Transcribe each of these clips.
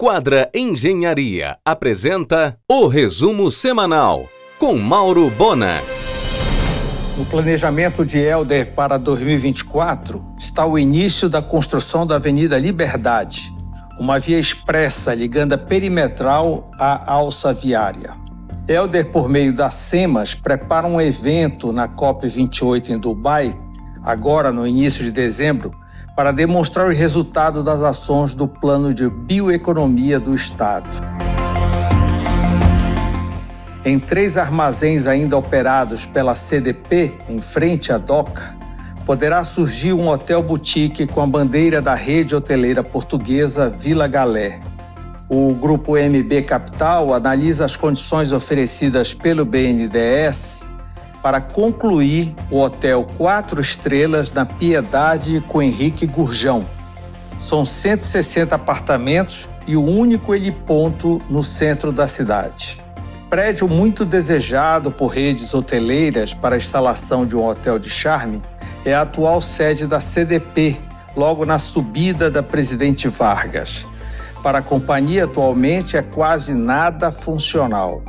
Quadra Engenharia apresenta o resumo semanal com Mauro Bona. No planejamento de Helder para 2024 está o início da construção da Avenida Liberdade, uma via expressa ligando a perimetral à alça viária. Helder, por meio da SEMAS, prepara um evento na COP28 em Dubai, agora no início de dezembro, para demonstrar o resultado das ações do Plano de Bioeconomia do Estado. Em três armazéns ainda operados pela CDP, em frente à DOCA, poderá surgir um hotel boutique com a bandeira da rede hoteleira portuguesa Vila Galé. O grupo MB Capital analisa as condições oferecidas pelo BNDES para concluir o Hotel Quatro Estrelas na Piedade com Henrique Gurjão. São 160 apartamentos e o único heliponto no centro da cidade. Prédio muito desejado por redes hoteleiras para a instalação de um hotel de charme é a atual sede da CDP, logo na subida da Presidente Vargas. Para a companhia, atualmente é quase nada funcional.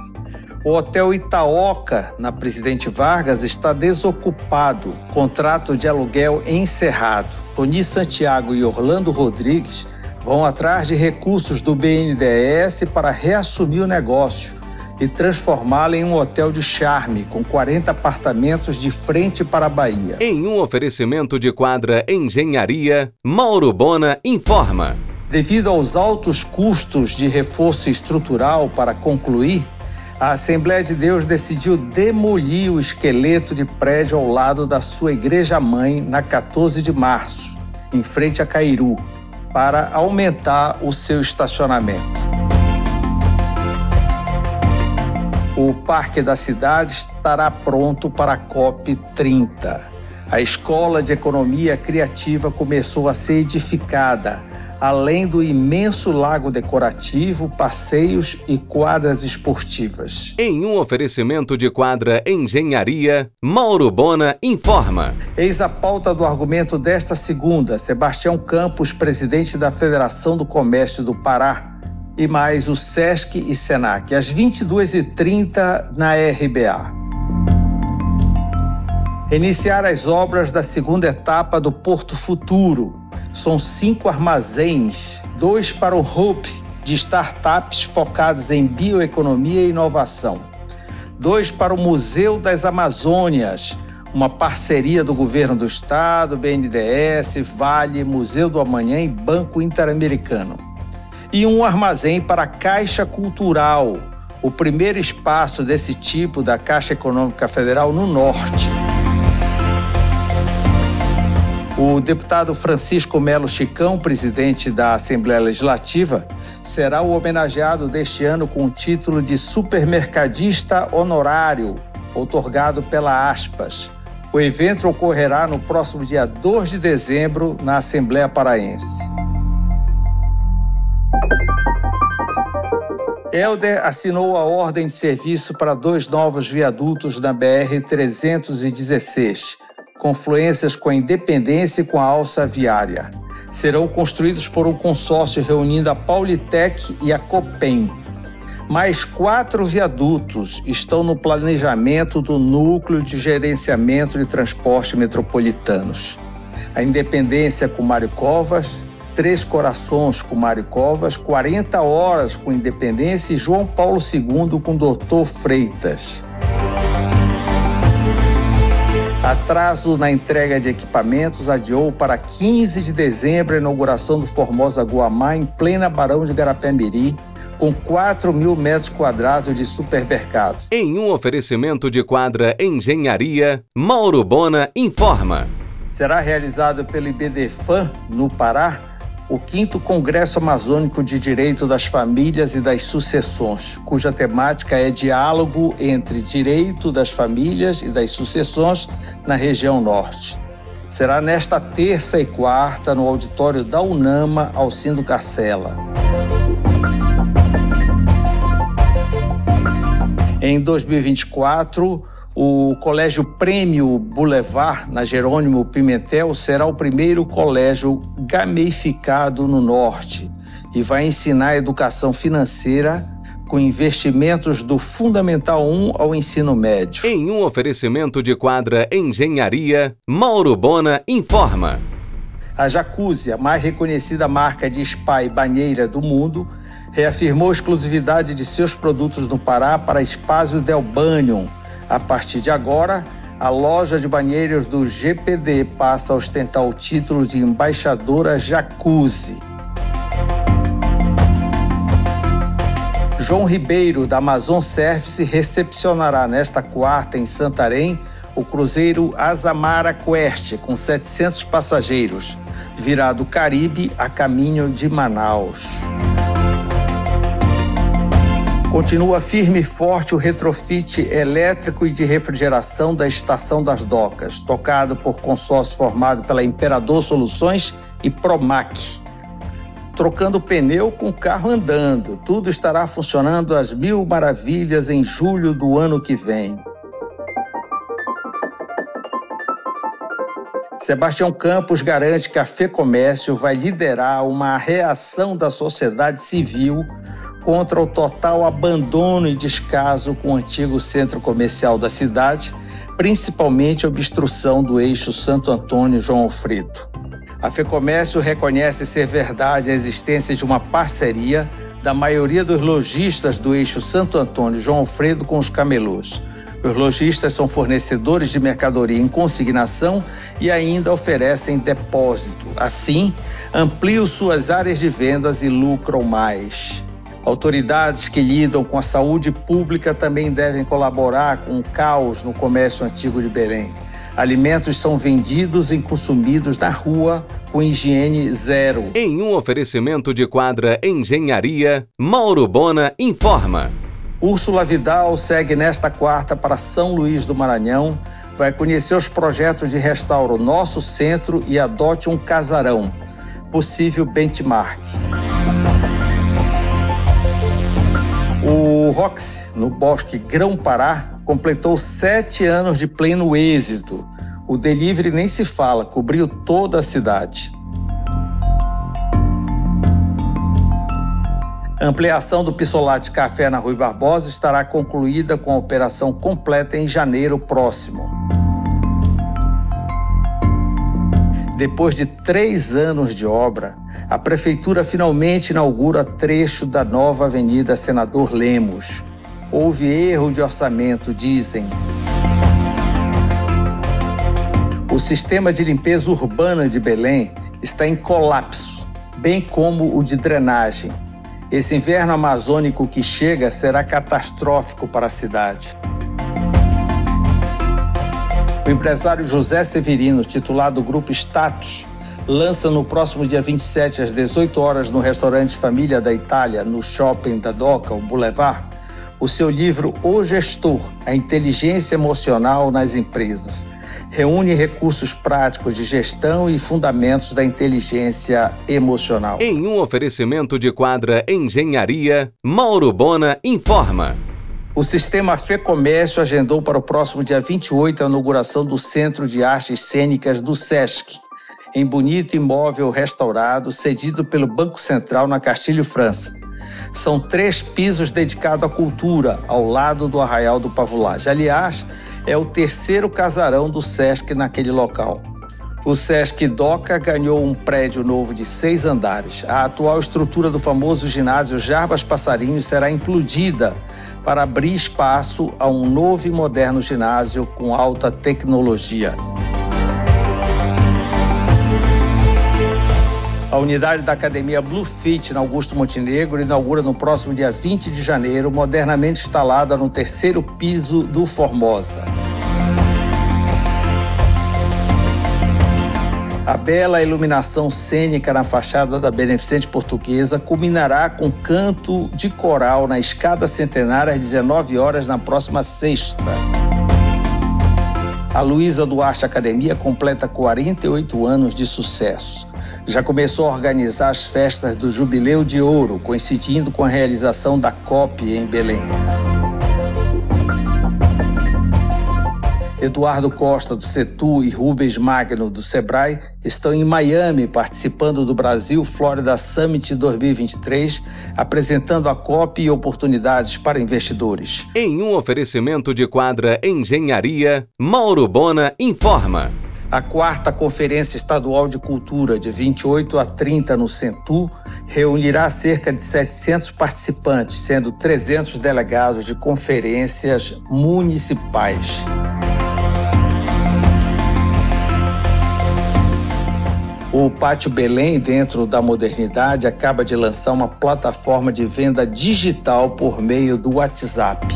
O Hotel Itaoca, na Presidente Vargas, está desocupado, contrato de aluguel encerrado. Tony Santiago e Orlando Rodrigues vão atrás de recursos do BNDES para reassumir o negócio e transformá-lo em um hotel de charme com 40 apartamentos de frente para a Bahia. Em um oferecimento de quadra Engenharia, Mauro Bona informa. Devido aos altos custos de reforço estrutural para concluir, a Assembleia de Deus decidiu demolir o esqueleto de prédio ao lado da sua igreja-mãe na 14 de março, em frente a Cairu, para aumentar o seu estacionamento. O Parque da Cidade estará pronto para a COP 30. A Escola de Economia Criativa começou a ser edificada além do imenso lago decorativo, passeios e quadras esportivas. Em um oferecimento de quadra Engenharia, Mauro Bona informa. Eis a pauta do argumento desta segunda. Sebastião Campos, presidente da Federação do Comércio do Pará, e mais o SESC e SENAC, às 22h30 na RBA. Iniciar as obras da segunda etapa do Porto Futuro, são cinco armazéns, dois para o Hope, de startups focadas em bioeconomia e inovação, dois para o Museu das Amazônias, uma parceria do governo do estado, BNDES, Vale, Museu do Amanhã e Banco Interamericano. E um armazém para a Caixa Cultural, o primeiro espaço desse tipo da Caixa Econômica Federal no Norte. O deputado Francisco Melo Chicão, presidente da Assembleia Legislativa, será o homenageado deste ano com o título de supermercadista honorário, otorgado pela Aspas. O evento ocorrerá no próximo dia 2 de dezembro na Assembleia Paraense. Helder assinou a ordem de serviço para dois novos viadutos na BR-316 confluências com a Independência e com a Alça Viária. Serão construídos por um consórcio reunindo a Paulitec e a Copem. Mais quatro viadutos estão no planejamento do Núcleo de Gerenciamento de Transporte Metropolitanos. A Independência com Mário Covas, Três Corações com Mário Covas, 40 Horas com Independência e João Paulo II com Doutor Freitas. Atraso na entrega de equipamentos adiou para 15 de dezembro a inauguração do Formosa Guamá em plena Barão de Garapé-Miri, com 4 mil metros quadrados de supermercado. Em um oferecimento de quadra Engenharia, Mauro Bona informa. Será realizado pelo IBDFAN, no Pará, o quinto Congresso Amazônico de Direito das Famílias e das Sucessões, cuja temática é diálogo entre direito das famílias e das sucessões na região norte. Será nesta terça e quarta no auditório da UNAMA, Alcindo Carcela. Em 2024, o Colégio Prêmio Boulevard, na Jerônimo Pimentel, será o primeiro colégio gamificado no Norte. e vai ensinar educação financeira com investimentos do Fundamental 1 ao ensino médio. Em um oferecimento de quadra Engenharia, Mauro Bona informa. A Jacuzzi, a mais reconhecida marca de spa e banheira do mundo, reafirmou a exclusividade de seus produtos no Pará para Espásio Del Banho. A partir de agora, a loja de banheiros do GPD passa a ostentar o título de embaixadora Jacuzzi. João Ribeiro, da Amazon Service, recepcionará nesta quarta em Santarém o cruzeiro Azamara Quest, com 700 passageiros, virá do Caribe a caminho de Manaus. Continua firme e forte o retrofit elétrico e de refrigeração da Estação das Docas, tocado por consórcio formado pela Imperador Soluções e Promac trocando pneu com o carro andando. Tudo estará funcionando às mil maravilhas em julho do ano que vem. Sebastião Campos garante que a FEComércio vai liderar uma reação da sociedade civil contra o total abandono e descaso com o antigo centro comercial da cidade, principalmente a obstrução do eixo Santo Antônio-João Alfredo. A FEComércio reconhece ser verdade a existência de uma parceria da maioria dos lojistas do eixo Santo Antônio João Alfredo com os camelôs. Os lojistas são fornecedores de mercadoria em consignação e ainda oferecem depósito. Assim, ampliam suas áreas de vendas e lucram mais. Autoridades que lidam com a saúde pública também devem colaborar com o caos no comércio antigo de Belém. Alimentos são vendidos e consumidos na rua com higiene zero. Em um oferecimento de quadra Engenharia, Mauro Bona informa. Úrsula Vidal segue nesta quarta para São Luís do Maranhão. Vai conhecer os projetos de restauro Nosso Centro e Adote um Casarão. Possível benchmark. O Roxy, no Bosque Grão-Pará, completou sete anos de pleno êxito. O delivery nem se fala, cobriu toda a cidade. A ampliação do Pissolate Café na Rui Barbosa estará concluída com a operação completa em janeiro próximo. Depois de três anos de obra, a Prefeitura finalmente inaugura trecho da nova Avenida Senador Lemos, Houve erro de orçamento, dizem. O sistema de limpeza urbana de Belém está em colapso, bem como o de drenagem. Esse inverno amazônico que chega será catastrófico para a cidade. O empresário José Severino, titular do grupo Status, lança no próximo dia 27 às 18 horas no restaurante Família da Itália, no shopping da Doca, o Boulevard, o seu livro O Gestor, a inteligência emocional nas empresas. Reúne recursos práticos de gestão e fundamentos da inteligência emocional. Em um oferecimento de quadra Engenharia, Mauro Bona informa. O sistema FEComércio agendou para o próximo dia 28 a inauguração do Centro de Artes Cênicas do SESC, em bonito imóvel restaurado cedido pelo Banco Central na Castilho, França. São três pisos dedicados à cultura, ao lado do Arraial do Pavulagem. Aliás, é o terceiro casarão do SESC naquele local. O Sesc Doca ganhou um prédio novo de seis andares. A atual estrutura do famoso ginásio Jarbas Passarinho será implodida para abrir espaço a um novo e moderno ginásio com alta tecnologia. A unidade da Academia Blue Fit na Augusto Montenegro inaugura no próximo dia 20 de janeiro, modernamente instalada no terceiro piso do Formosa. A bela iluminação cênica na fachada da Beneficente Portuguesa culminará com canto de coral na escada centenária às 19 horas na próxima sexta. A Luísa Duarte Academia completa 48 anos de sucesso já começou a organizar as festas do Jubileu de Ouro, coincidindo com a realização da COP em Belém. Eduardo Costa, do CETU, e Rubens Magno, do SEBRAE, estão em Miami participando do Brasil Florida Summit 2023, apresentando a COP e oportunidades para investidores. Em um oferecimento de quadra Engenharia, Mauro Bona informa. A quarta Conferência Estadual de Cultura, de 28 a 30 no Centu, reunirá cerca de 700 participantes, sendo 300 delegados de conferências municipais. O Pátio Belém, dentro da modernidade, acaba de lançar uma plataforma de venda digital por meio do WhatsApp.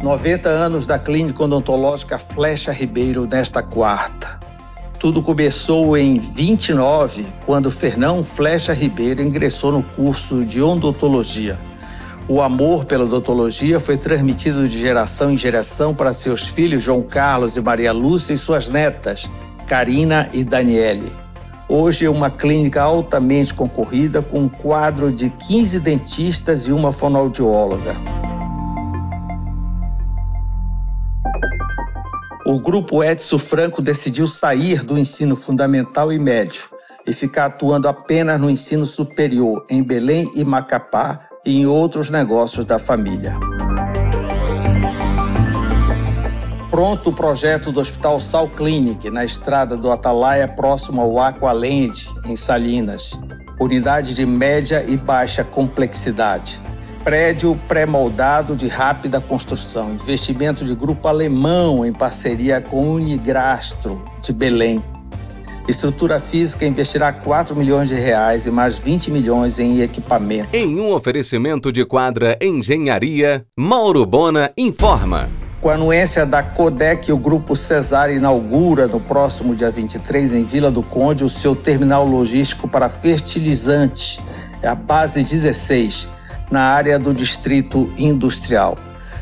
90 anos da Clínica Odontológica Flecha Ribeiro nesta quarta. Tudo começou em 29, quando Fernão Flecha Ribeiro ingressou no curso de odontologia. O amor pela odontologia foi transmitido de geração em geração para seus filhos João Carlos e Maria Lúcia e suas netas, Karina e Daniele. Hoje é uma clínica altamente concorrida com um quadro de 15 dentistas e uma fonoaudióloga. O grupo Edson Franco decidiu sair do ensino fundamental e médio e ficar atuando apenas no ensino superior em Belém e Macapá, e em outros negócios da família. Pronto o projeto do Hospital Sal Clinic, na estrada do Atalaia, próximo ao Aqualand, em Salinas. Unidade de média e baixa complexidade. Prédio pré-moldado de rápida construção. Investimento de grupo alemão em parceria com Unigrastro, de Belém. Estrutura física investirá 4 milhões de reais e mais 20 milhões em equipamento. Em um oferecimento de quadra Engenharia, Mauro Bona informa. Com a anuência da Codec, o Grupo Cesar inaugura no próximo dia 23, em Vila do Conde, o seu terminal logístico para fertilizantes, é a base 16, na área do Distrito Industrial.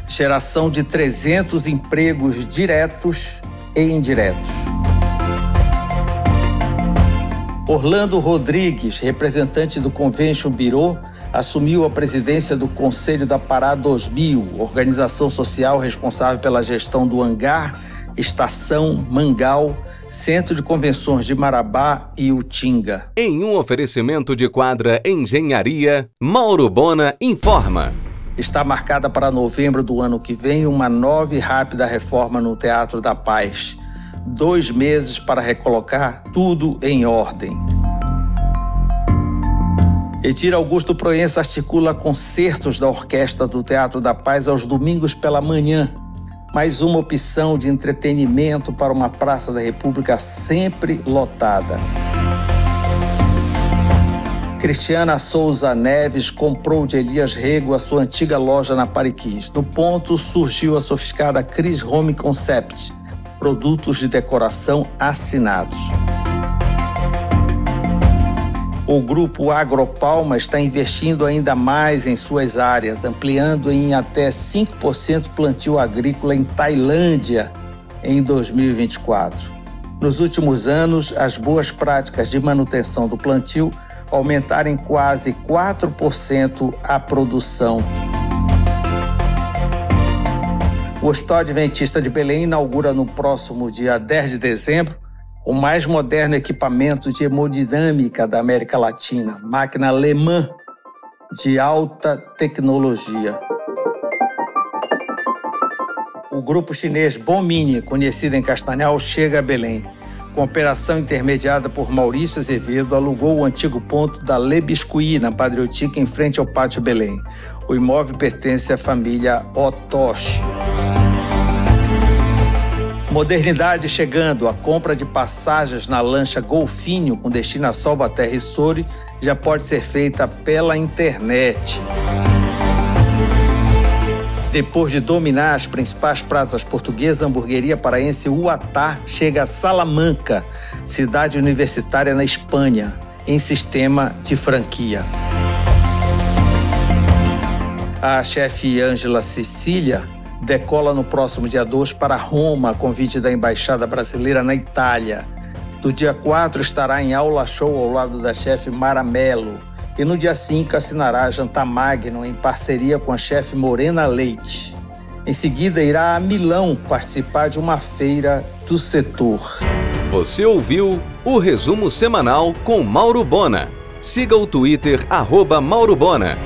Geração de 300 empregos diretos e indiretos. Orlando Rodrigues, representante do Convention Bureau, assumiu a presidência do Conselho da Pará 2000, organização social responsável pela gestão do hangar, estação, mangal, Centro de Convenções de Marabá e Utinga. Em um oferecimento de quadra Engenharia, Mauro Bona informa. Está marcada para novembro do ano que vem uma nova e rápida reforma no Teatro da Paz dois meses para recolocar tudo em ordem. Edir Augusto Proença articula concertos da Orquestra do Teatro da Paz aos domingos pela manhã. Mais uma opção de entretenimento para uma Praça da República sempre lotada. Cristiana Souza Neves comprou de Elias Rego a sua antiga loja na Pariquis. No ponto surgiu a sofisticada Cris Home Concept, produtos de decoração assinados. O grupo Agropalma está investindo ainda mais em suas áreas, ampliando em até 5% plantio agrícola em Tailândia em 2024. Nos últimos anos, as boas práticas de manutenção do plantio aumentaram em quase 4% a produção. O Hospital Adventista de Belém inaugura no próximo dia 10 de dezembro o mais moderno equipamento de hemodinâmica da América Latina, máquina alemã de alta tecnologia. O grupo chinês Bomini, conhecido em Castanhal, chega a Belém. Com operação intermediada por Maurício Azevedo, alugou o antigo ponto da Le Biscuit, na em frente ao Pátio Belém. O imóvel pertence à família Otoshi. Modernidade chegando, a compra de passagens na lancha Golfinho com destino a Salvaterra e Souri já pode ser feita pela internet. Depois de dominar as principais praças portuguesas, a hamburgueria paraense Uatá chega a Salamanca, cidade universitária na Espanha, em sistema de franquia. A chefe Ângela Cecília decola no próximo dia 2 para Roma, a convite da Embaixada Brasileira na Itália. Do dia 4 estará em aula show ao lado da chefe Mara Mello. E no dia 5 assinará Jantar Magno em parceria com a chefe Morena Leite. Em seguida, irá a Milão participar de uma feira do setor. Você ouviu o resumo semanal com Mauro Bona. Siga o Twitter, arroba Mauro Bona.